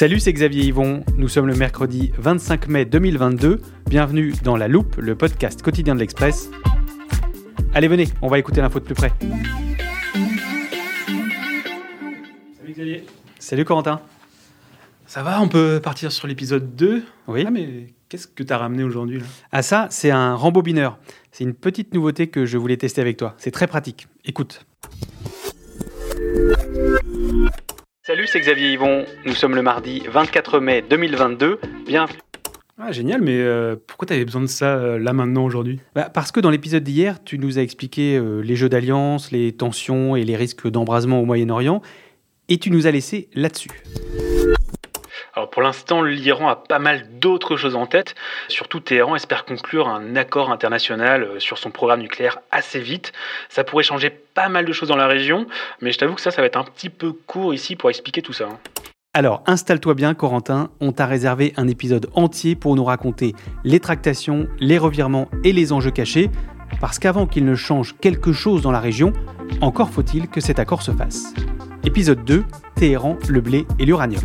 Salut, c'est Xavier Yvon. Nous sommes le mercredi 25 mai 2022. Bienvenue dans La Loupe, le podcast quotidien de l'Express. Allez, venez, on va écouter l'info de plus près. Salut Xavier. Salut Corentin. Ça va, on peut partir sur l'épisode 2 Oui. Ah, mais qu'est-ce que t'as ramené aujourd'hui là? Ah ça, c'est un rembobineur. C'est une petite nouveauté que je voulais tester avec toi. C'est très pratique. Écoute. Salut, c'est Xavier Yvon. Nous sommes le mardi 24 mai 2022. Bienvenue. Ah, génial, mais euh, pourquoi t'avais besoin de ça euh, là maintenant aujourd'hui? Bah, parce que dans l'épisode d'hier, tu nous as expliqué euh, les jeux d'alliance, les tensions et les risques d'embrasement au Moyen-Orient, et tu nous as laissé là-dessus. Alors pour l'instant, l'Iran a pas mal d'autres choses en tête. Surtout, Téhéran espère conclure un accord international euh, sur son programme nucléaire assez vite. Ça pourrait changer pas mal de choses dans la région, mais je t'avoue que ça, ça va être un petit peu court ici pour expliquer tout ça. hein. Alors, installe-toi bien, Corentin. On t'a réservé un épisode entier pour nous raconter les tractations, les revirements et les enjeux cachés. Parce qu'avant qu'il ne change quelque chose dans la région, encore faut-il que cet accord se fasse. Épisode 2 Téhéran, le blé et l'uranium.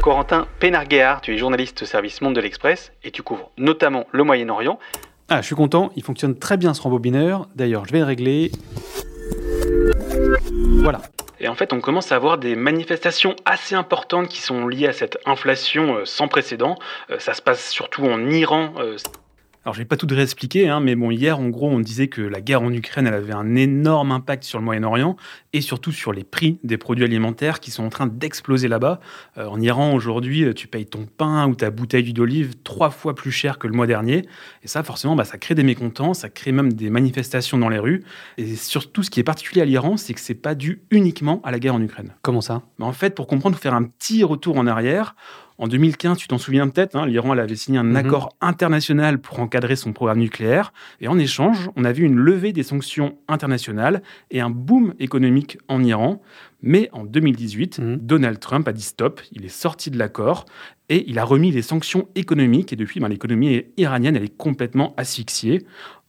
Corentin Pénarguéard, tu es journaliste au service Monde de l'Express et tu couvres notamment le Moyen-Orient. Ah, je suis content, il fonctionne très bien ce rembobineur. D'ailleurs, je vais le régler. Voilà. Et en fait, on commence à avoir des manifestations assez importantes qui sont liées à cette inflation euh, sans précédent. Euh, Ça se passe surtout en Iran. Alors, je vais pas tout réexpliquer, hein, mais bon, hier, en gros, on disait que la guerre en Ukraine, elle avait un énorme impact sur le Moyen-Orient et surtout sur les prix des produits alimentaires qui sont en train d'exploser là-bas. Euh, en Iran, aujourd'hui, euh, tu payes ton pain ou ta bouteille d'huile d'olive trois fois plus cher que le mois dernier. Et ça, forcément, bah, ça crée des mécontents, ça crée même des manifestations dans les rues. Et surtout, ce qui est particulier à l'Iran, c'est que c'est pas dû uniquement à la guerre en Ukraine. Comment ça? Mais en fait, pour comprendre, faut faire un petit retour en arrière. En 2015, tu t'en souviens peut-être, hein, l'Iran avait signé un Mhm. accord international pour encadrer son programme nucléaire. Et en échange, on a vu une levée des sanctions internationales et un boom économique en Iran. Mais en 2018, Mhm. Donald Trump a dit stop, il est sorti de l'accord et il a remis les sanctions économiques. Et depuis, ben, l'économie iranienne, elle est complètement asphyxiée.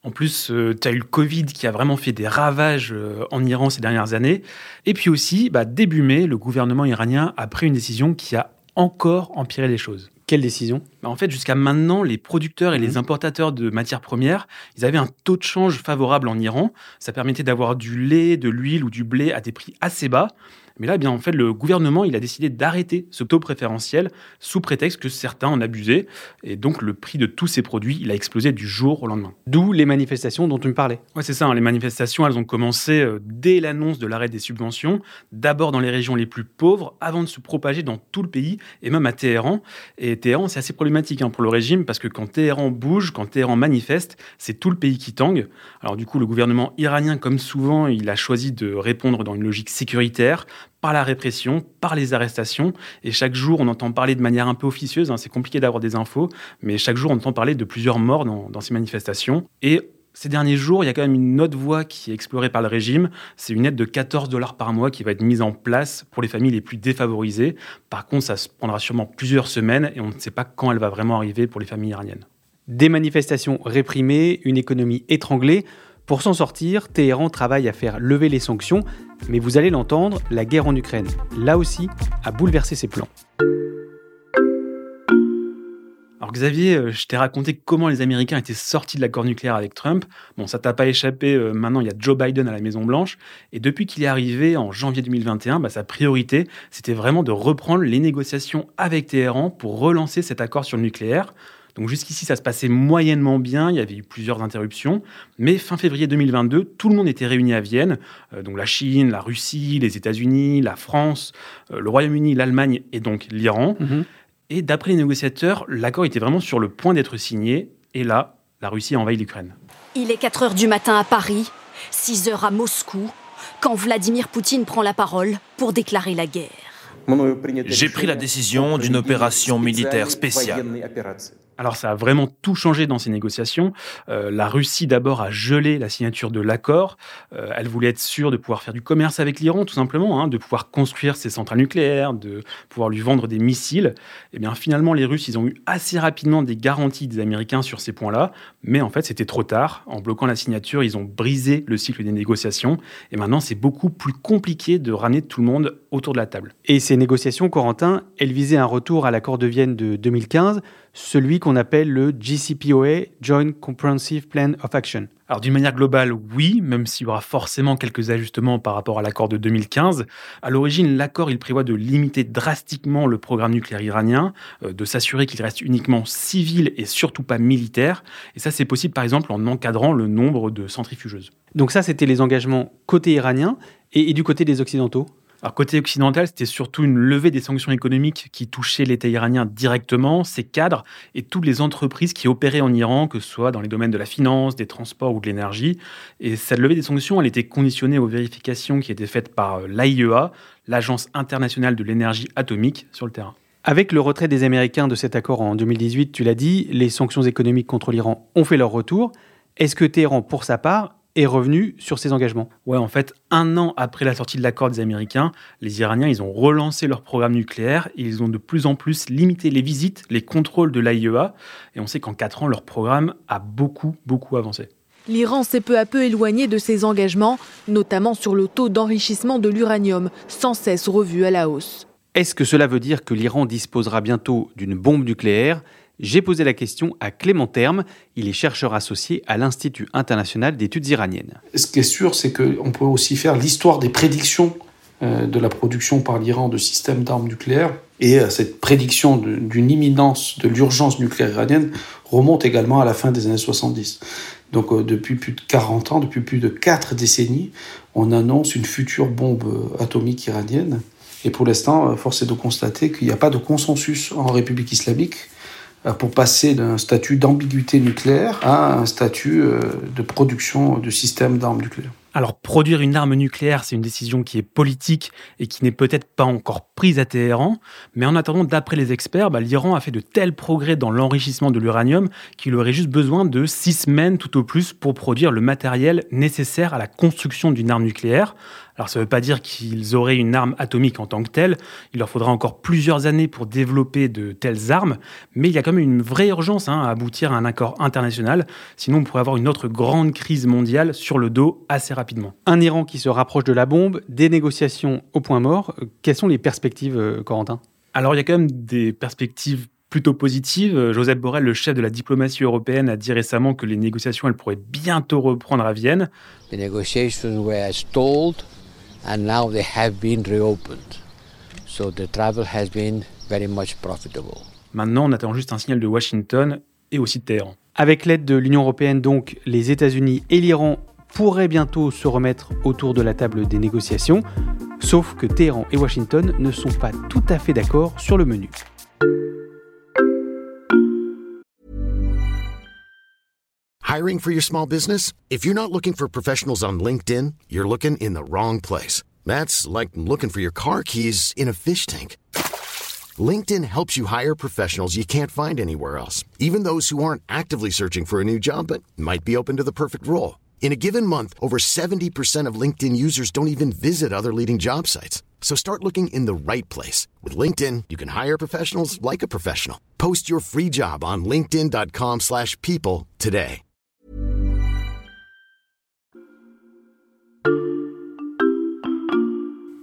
En plus, tu as eu le Covid qui a vraiment fait des ravages euh, en Iran ces dernières années. Et puis aussi, bah, début mai, le gouvernement iranien a pris une décision qui a encore empiré les choses. Quelle décision? Bah, en fait, jusqu'à maintenant, les producteurs et les importateurs de matières premières, ils avaient un taux de change favorable en Iran. Ça permettait d'avoir du lait, de l'huile ou du blé à des prix assez bas. Mais là, eh bien, en fait, le gouvernement, il a décidé d'arrêter ce taux préférentiel sous prétexte que certains en abusaient. Et donc, le prix de tous ces produits, il a explosé du jour au lendemain. D'où les manifestations dont tu me parlais. Ouais, c'est ça. hein, Les manifestations, elles ont commencé euh, dès l'annonce de l'arrêt des subventions, d'abord dans les régions les plus pauvres, avant de se propager dans tout le pays et même à Téhéran. Et Téhéran, c'est assez problématique hein, pour le régime parce que quand Téhéran bouge, quand Téhéran manifeste, c'est tout le pays qui tangue. Alors du coup, le gouvernement iranien, comme souvent, il a choisi de répondre dans une logique sécuritaire par la répression, par les arrestations. Et chaque jour, on entend parler de manière un peu officieuse, hein, c'est compliqué d'avoir des infos, mais chaque jour, on entend parler de plusieurs morts dans, dans ces manifestations. Et ces derniers jours, il y a quand même une autre voie qui est explorée par le régime. C'est une aide de 14 dollars par mois qui va être mise en place pour les familles les plus défavorisées. Par contre, ça se prendra sûrement plusieurs semaines et on ne sait pas quand elle va vraiment arriver pour les familles iraniennes. Des manifestations réprimées, une économie étranglée. Pour s'en sortir, Téhéran travaille à faire lever les sanctions, mais vous allez l'entendre, la guerre en Ukraine, là aussi, a bouleversé ses plans. Alors Xavier, euh, je t'ai raconté comment les Américains étaient sortis de l'accord nucléaire avec Trump. Bon, ça t'a pas échappé, euh, maintenant il y a Joe Biden à la Maison Blanche. Et depuis qu'il est arrivé en janvier 2021, bah, sa priorité, c'était vraiment de reprendre les négociations avec Téhéran pour relancer cet accord sur le nucléaire. Donc jusqu'ici, ça se passait moyennement bien, il y avait eu plusieurs interruptions, mais fin février 2022, tout le monde était réuni à Vienne, euh, donc la Chine, la Russie, les États-Unis, la France, le Royaume-Uni, l'Allemagne et donc l'Iran. Mhm. Et d'après les négociateurs, l'accord était vraiment sur le point d'être signé. Et là, la Russie a envahi l'Ukraine. Il est 4 heures du matin à Paris, 6 heures à Moscou, quand Vladimir Poutine prend la parole pour déclarer la guerre. J'ai pris la décision d'une opération militaire spéciale. Alors ça a vraiment tout changé dans ces négociations. Euh, la Russie d'abord a gelé la signature de l'accord. Euh, elle voulait être sûre de pouvoir faire du commerce avec l'Iran, tout simplement, hein, de pouvoir construire ses centrales nucléaires, de pouvoir lui vendre des missiles. Et bien finalement, les Russes, ils ont eu assez rapidement des garanties des Américains sur ces points-là, mais en fait c'était trop tard. En bloquant la signature, ils ont brisé le cycle des négociations. Et maintenant, c'est beaucoup plus compliqué de ramener tout le monde autour de la table. Et ces négociations, Corentin, elles visaient un retour à l'accord de Vienne de 2015 celui qu'on appelle le GCPOA, Joint Comprehensive Plan of Action. Alors d'une manière globale, oui, même s'il y aura forcément quelques ajustements par rapport à l'accord de 2015. À l'origine, l'accord il prévoit de limiter drastiquement le programme nucléaire iranien, euh, de s'assurer qu'il reste uniquement civil et surtout pas militaire. Et ça, c'est possible par exemple en encadrant le nombre de centrifugeuses. Donc ça, c'était les engagements côté iranien et du côté des Occidentaux? Alors côté occidental, c'était surtout une levée des sanctions économiques qui touchaient l'État iranien directement, ses cadres et toutes les entreprises qui opéraient en Iran, que ce soit dans les domaines de la finance, des transports ou de l'énergie. Et cette levée des sanctions, elle était conditionnée aux vérifications qui étaient faites par euh, l'AIEA, l'Agence internationale de l'énergie atomique, sur le terrain. Avec le retrait des Américains de cet accord en 2018, tu l'as dit, les sanctions économiques contre l'Iran ont fait leur retour. Est-ce que Téhéran, pour sa part, est revenu sur ses engagements. Ouais, en fait, un an après la sortie de l'accord des Américains, les Iraniens, ils ont relancé leur programme nucléaire et ils ont de plus en plus limité les visites, les contrôles de l'AIEA. Et on sait qu'en quatre ans, leur programme a beaucoup, beaucoup avancé. L'Iran s'est peu à peu éloigné de ses engagements, notamment sur le taux d'enrichissement de l'uranium, sans cesse revu à la hausse. Est-ce que cela veut dire que l'Iran disposera bientôt d'une bombe nucléaire? J'ai posé la question à Clément Terme, il est chercheur associé à l'Institut international d'études iraniennes. Ce qui est sûr, c'est qu'on peut aussi faire l'histoire des prédictions euh, de la production par l'Iran de systèmes d'armes nucléaires. Et euh, cette prédiction d'une imminence de l'urgence nucléaire iranienne remonte également à la fin des années 70. Donc euh, depuis plus de 40 ans, depuis plus de 4 décennies, on annonce une future bombe atomique iranienne. Et pour l'instant, force est de constater qu'il n'y a pas de consensus en République islamique pour passer d'un statut d'ambiguïté nucléaire à un statut euh, de production de systèmes d'armes nucléaires. Alors, produire une arme nucléaire, c'est une décision qui est politique et qui n'est peut-être pas encore prise à Téhéran. Mais en attendant, d'après les experts, bah, l'Iran a fait de tels progrès dans l'enrichissement de l'uranium qu'il aurait juste besoin de six semaines tout au plus pour produire le matériel nécessaire à la construction d'une arme nucléaire. Alors ça ne veut pas dire qu'ils auraient une arme atomique en tant que telle, il leur faudra encore plusieurs années pour développer de telles armes, mais il y a quand même une vraie urgence hein, à aboutir à un accord international, sinon on pourrait avoir une autre grande crise mondiale sur le dos assez rapidement. Un Iran qui se rapproche de la bombe, des négociations au point mort, quelles sont les perspectives, euh, Corentin? Alors il y a quand même des perspectives plutôt positive. Joseph Borrell, le chef de la diplomatie européenne, a dit récemment que les négociations elles pourraient bientôt reprendre à Vienne. The negotiations were stalled and now they have been reopened. So the travel has been very much profitable. Maintenant, on attend juste un signal de Washington et aussi de Téhéran. Avec l'aide de l'Union européenne, donc, les États-Unis et l'Iran pourraient bientôt se remettre autour de la table des négociations, sauf que Téhéran et Washington ne sont pas tout à fait d'accord sur le menu. Hiring for your small business? If you're not looking for professionals on LinkedIn, you're looking in the wrong place. That's like looking for your car keys in a fish tank. LinkedIn helps you hire professionals you can't find anywhere else, even those who aren't actively searching for a new job but might be open to the perfect role. In a given month, over 70% of LinkedIn users don't even visit other leading job sites. So start looking in the right place. With LinkedIn, you can hire professionals like a professional. Post your free job on linkedin.com slash people today.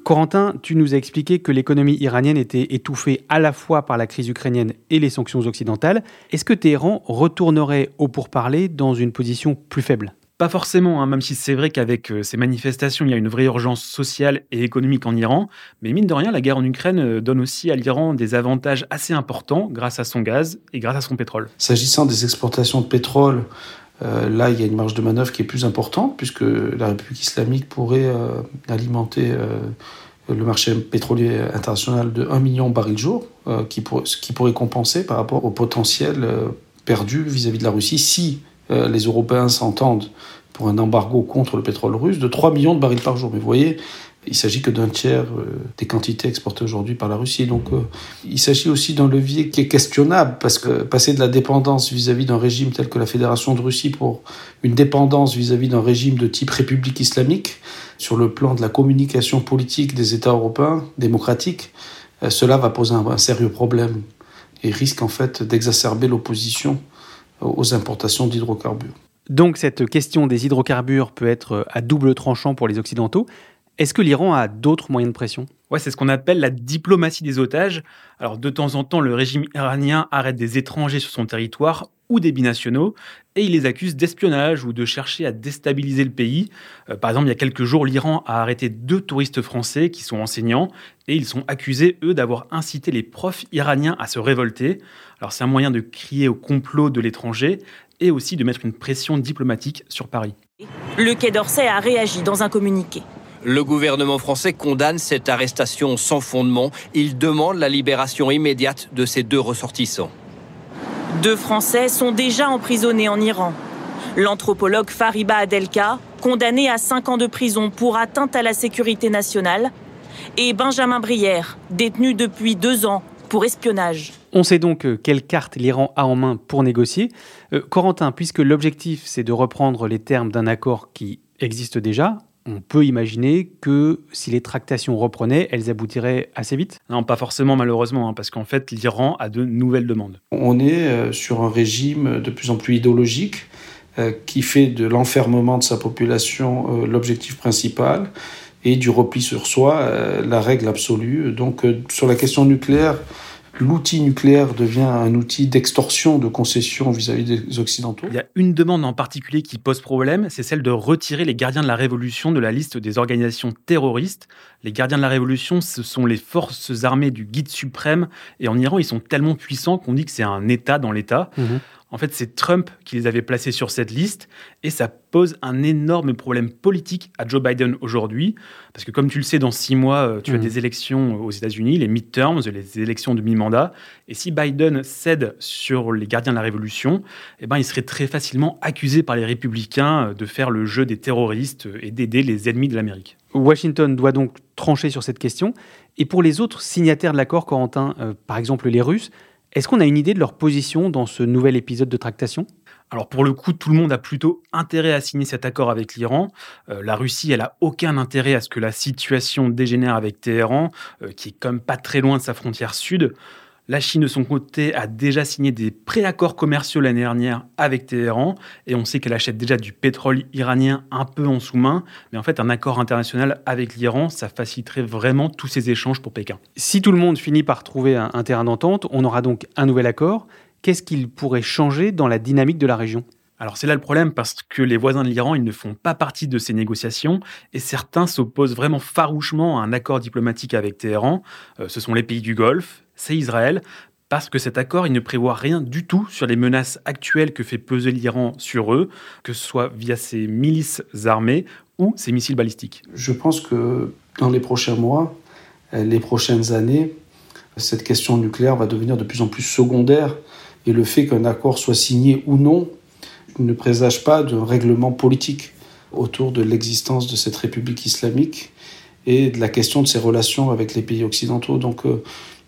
Corentin, tu nous as expliqué que l'économie iranienne était étouffée à la fois par la crise ukrainienne et les sanctions occidentales. Est-ce que Téhéran retournerait au pourparler dans une position plus faible? Pas forcément, hein, même si c'est vrai qu'avec euh, ces manifestations, il y a une vraie urgence sociale et économique en Iran. Mais mine de rien, la guerre en Ukraine euh, donne aussi à l'Iran des avantages assez importants grâce à son gaz et grâce à son pétrole. S'agissant des exportations de pétrole, euh, là, il y a une marge de manœuvre qui est plus importante, puisque la République islamique pourrait alimenter le marché pétrolier international de 1 million de barils jour, ce qui pourrait compenser par rapport au potentiel perdu vis à -vis de la Russie si euh, les Européens s'entendent pour un embargo contre le pétrole russe de 3 millions de barils par jour. Mais vous voyez, il s'agit que d'un tiers euh, des quantités exportées aujourd'hui par la Russie. Donc euh, il s'agit aussi d'un levier qui est questionnable parce que passer de la dépendance vis-à-vis d'un régime tel que la Fédération de Russie pour une dépendance vis-à-vis d'un régime de type République islamique sur le plan de la communication politique des États européens démocratiques, cela va poser un sérieux problème et risque en fait d'exacerber l'opposition aux importations d'hydrocarbures. Donc cette question des hydrocarbures peut être à double tranchant pour les Occidentaux. Est-ce que l'Iran a d'autres moyens de pression? Ouais, c'est ce qu'on appelle la diplomatie des otages. Alors de temps en temps, le régime iranien arrête des étrangers sur son territoire ou des binationaux et il les accuse d'espionnage ou de chercher à déstabiliser le pays. Euh, par exemple, il y a quelques jours, l'Iran a arrêté deux touristes français qui sont enseignants et ils sont accusés, eux, d'avoir incité les profs iraniens à se révolter. Alors c'est un moyen de crier au complot de l'étranger et aussi de mettre une pression diplomatique sur Paris. Le Quai d'Orsay a réagi dans un communiqué. Le gouvernement français condamne cette arrestation sans fondement. Il demande la libération immédiate de ces deux ressortissants. Deux Français sont déjà emprisonnés en Iran. L'anthropologue Fariba Adelka, condamné à 5 ans de prison pour atteinte à la sécurité nationale, et Benjamin Brière, détenu depuis deux ans pour espionnage. On sait donc euh, quelle carte l'Iran a en main pour négocier. Euh, Corentin, puisque l'objectif c'est de reprendre les termes d'un accord qui existe déjà, on peut imaginer que si les tractations reprenaient, elles aboutiraient assez vite? Non, pas forcément malheureusement, hein, parce qu'en fait l'Iran a de nouvelles demandes. On est euh, sur un régime de plus en plus idéologique euh, qui fait de l'enfermement de sa population euh, l'objectif principal et du repli sur soi la règle absolue. Donc sur la question nucléaire, l'outil nucléaire devient un outil d'extorsion, de concession vis-à-vis des Occidentaux. Il y a une demande en particulier qui pose problème, c'est celle de retirer les gardiens de la Révolution de la liste des organisations terroristes. Les gardiens de la Révolution, ce sont les forces armées du guide suprême, et en Iran, ils sont tellement puissants qu'on dit que c'est un État dans l'État. Mhm. En fait, c'est Trump qui les avait placés sur cette liste et ça pose un énorme problème politique à Joe Biden aujourd'hui. Parce que comme tu le sais, dans six mois, euh, tu as mm. des élections aux États-Unis, les midterms, les élections de mi-mandat. Et si Biden cède sur les gardiens de la Révolution, eh ben, il serait très facilement accusé par les républicains euh, de faire le jeu des terroristes et d'aider les ennemis de l'Amérique. Washington doit donc trancher sur cette question. Et pour les autres signataires de l'accord, Corentin, euh, par exemple les Russes, est-ce qu'on a une idée de leur position dans ce nouvel épisode de tractation? Alors pour le coup, tout le monde a plutôt intérêt à signer cet accord avec l'Iran. Euh, la Russie, elle a aucun intérêt à ce que la situation dégénère avec Téhéran, euh, qui est quand même pas très loin de sa frontière sud. La Chine, de son côté, a déjà signé des préaccords commerciaux l'année dernière avec Téhéran, et on sait qu'elle achète déjà du pétrole iranien un peu en sous-main. Mais en fait, un accord international avec l'Iran, ça faciliterait vraiment tous ces échanges pour Pékin. Si tout le monde finit par trouver un, terrain d'entente, on aura donc un nouvel accord. Qu'est-ce qu'il pourrait changer dans la dynamique de la région? Alors c'est là le problème parce que les voisins de l'Iran, ils ne font pas partie de ces négociations et certains s'opposent vraiment farouchement à un accord diplomatique avec Téhéran. Euh, ce sont les pays du Golfe, c'est Israël, parce que cet accord, il ne prévoit rien du tout sur les menaces actuelles que fait peser l'Iran sur eux, que ce soit via ses milices armées ou ses missiles balistiques. Je pense que dans les prochains mois, euh, les prochaines années, cette question nucléaire va devenir de plus en plus secondaire et le fait qu'un accord soit signé ou non ne présage pas d'un règlement politique autour de l'existence de cette République islamique et de la question de ses relations avec les pays occidentaux. Donc euh,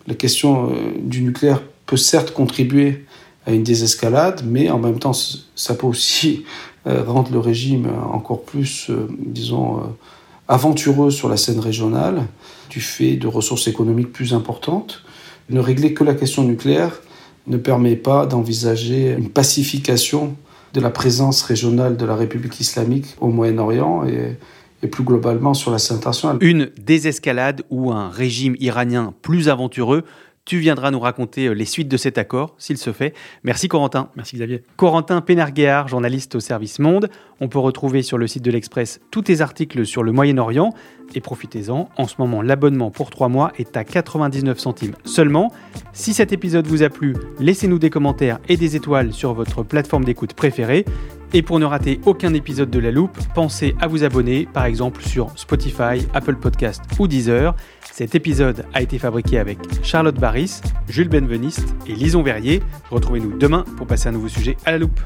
la question euh, du nucléaire peut certes contribuer à une désescalade, mais en même temps, ça peut aussi euh, rendre le régime encore plus, disons, aventureux sur la scène régionale, du fait de ressources économiques plus importantes. Ne régler que la question nucléaire ne permet pas d'envisager une pacification de la présence régionale de la République islamique au Moyen-Orient et, et plus globalement sur la scène internationale. Une désescalade ou un régime iranien plus aventureux tu viendras nous raconter euh, les suites de cet accord, s'il se fait. Merci Corentin. Merci Xavier. Corentin Pénarguéard, journaliste au service Monde. On peut retrouver sur le site de l'Express tous tes articles sur le Moyen-Orient. Et profitez-en, en ce moment l'abonnement pour 3 mois est à 99 centimes seulement. Si cet épisode vous a plu, laissez-nous des commentaires et des étoiles sur votre plateforme d'écoute préférée. Et pour ne rater aucun épisode de La Loupe, pensez à vous abonner, par exemple sur Spotify, Apple Podcast ou Deezer. Cet épisode a été fabriqué avec Charlotte Barris, Jules Benveniste et Lison Verrier. Retrouvez-nous demain pour passer un nouveau sujet à la loupe.